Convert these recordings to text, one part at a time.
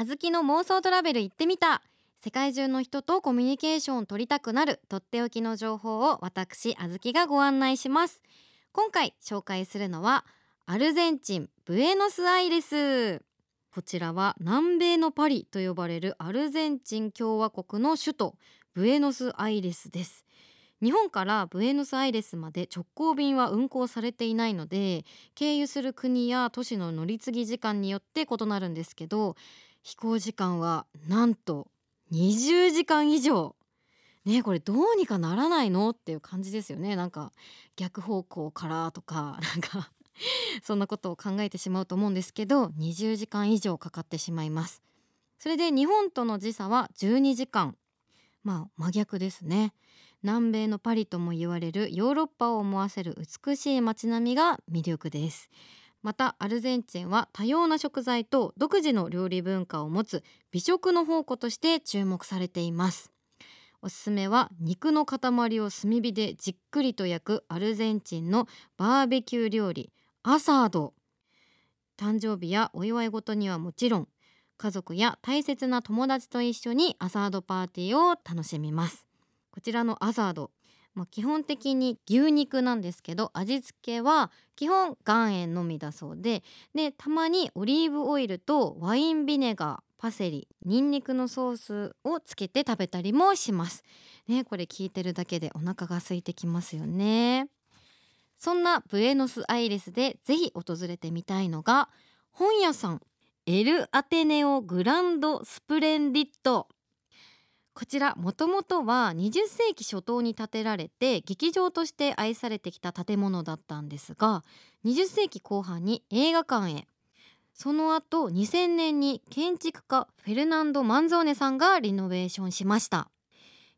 あずきの妄想トラベル行ってみた。世界中の人とコミュニケーションを取りたくなる。とっておきの情報を私あずきがご案内します。今回紹介するのはアルゼンチンブエノスアイレス。こちらは南米のパリと呼ばれるアルゼンチン共和国の首都ブエノスアイレスです。日本からブエノスアイレスまで直行便は運航されていないので経由する国や都市の乗り継ぎ時間によって異なるんですけど飛行時間はなんと20時間以上。ねこれどうにかならないのっていう感じですよね。なんか逆方向からとか なんかそんなことを考えてしまうと思うんですけど20時間以上かかってしまいます。それで日本との時差は12時間。まあ真逆ですね。南米のパリとも言われるヨーロッパを思わせる美しい街並みが魅力です。またアルゼンチンは多様な食材と独自の料理文化を持つ美食の宝庫として注目されています。おすすめは肉の塊を炭火でじっくりと焼くアルゼンチンのバーベキュー料理アサード。誕生日やお祝い事にはもちろん家族や大切な友達と一緒にアサードパーティーを楽しみます。こちらのアサードまあ、基本的に牛肉なんですけど味付けは基本岩塩のみだそうででたまにオリーブオイルとワインビネガーパセリニンニクのソースをつけて食べたりもします。ねこれ聞いてるだけでお腹が空いてきますよね。そんなブエノスアイレスでぜひ訪れてみたいのが本屋さんエル・アテネオ・グランド・スプレンディットこちらもともとは20世紀初頭に建てられて劇場として愛されてきた建物だったんですが20世紀後半に映画館へ。その後2000年に建築家フェルナンド・マンゾーネさんがリノベーションしました。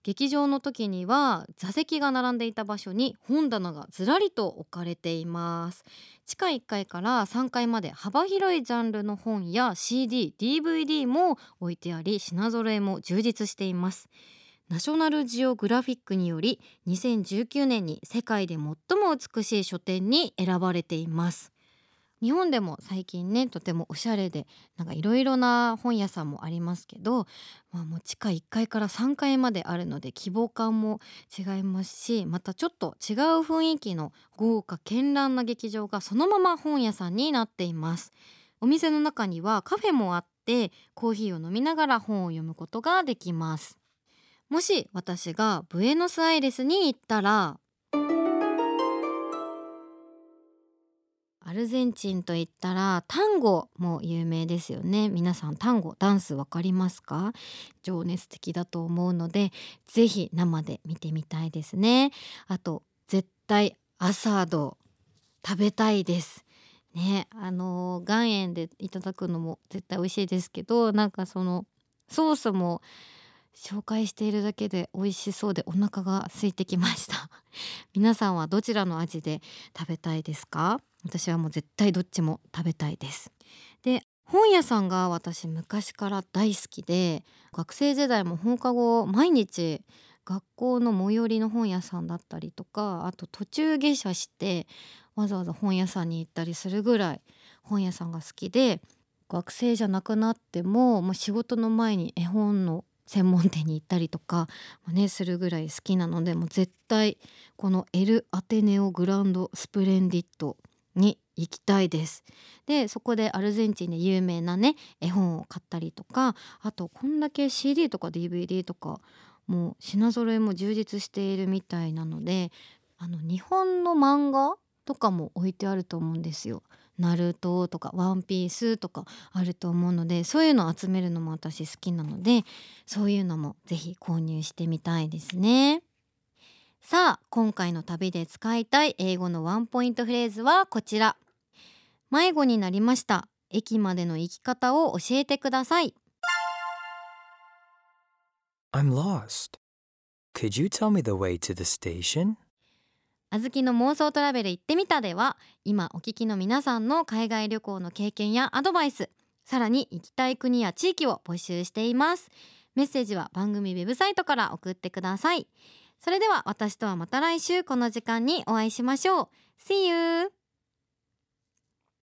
劇場の時には座席が並んでいた場所に本棚がずらりと置かれています。地下1階から3階まで幅広いジャンルの本や CD、DVD も置いてあり品揃えも充実しています。ナショナルジオグラフィックにより2019年に世界で最も美しい書店に選ばれています。日本でも最近ねとてもおしゃれでなんかいろいろな本屋さんもありますけど、まあ、もう地下1階から3階まであるので希望感も違いますしまたちょっと違う雰囲気の豪華絢爛な劇場がそのまま本屋さんになっています。お店の中にはカフェもあってコーヒーを飲みながら本を読むことができます。もし私がブエノスアイレスに行ったらアルゼンチンといったらタンゴも有名ですよね。皆さんタンゴダンスわかりますか？情熱的だと思うのでぜひ生で見てみたいですね。あと絶対アサード食べたいです。ねあの岩塩でいただくのも絶対美味しいですけどなんかそのソースも紹介しているだけで美味しそうでお腹が空いてきました。皆さんはどちらの味で食べたいですか？私はもう絶対どっちも食べたいです。で本屋さんが私昔から大好きで学生時代も放課後毎日学校の最寄りの本屋さんだったりとかあと途中下車してわざわざ本屋さんに行ったりするぐらい本屋さんが好きで学生じゃなくなっても、まあ、仕事の前に絵本の専門店に行ったりとか、まあ、ね、するぐらい好きなのでもう絶対このエル・アテネオ・グランド・スプレンディットに行きたいですでそこでアルゼンチンで有名なね絵本を買ったりとかあとこんだけ CD とか DVD とかもう品揃えも充実しているみたいなのであの日本の漫画とかも置いてあると思うんですよ。ナルトとかワンピースとかあると思うのでそういうのを集めるのも私好きなのでそういうのも是非購入してみたいですね。さあ今回の旅で使いたい英語のワンポイントフレーズはこちら迷子になりました駅までの行き方を教えてください I'm lost. Could you tell me the way to the station? あずきの妄想トラベル行ってみたでは今お聞きの皆さんの海外旅行の経験やアドバイスさらに行きたい国や地域を募集しています。メッセージは番組ウェブサイトから送ってください。それでは私とはまた来週この時間にお会いしましょう。See you!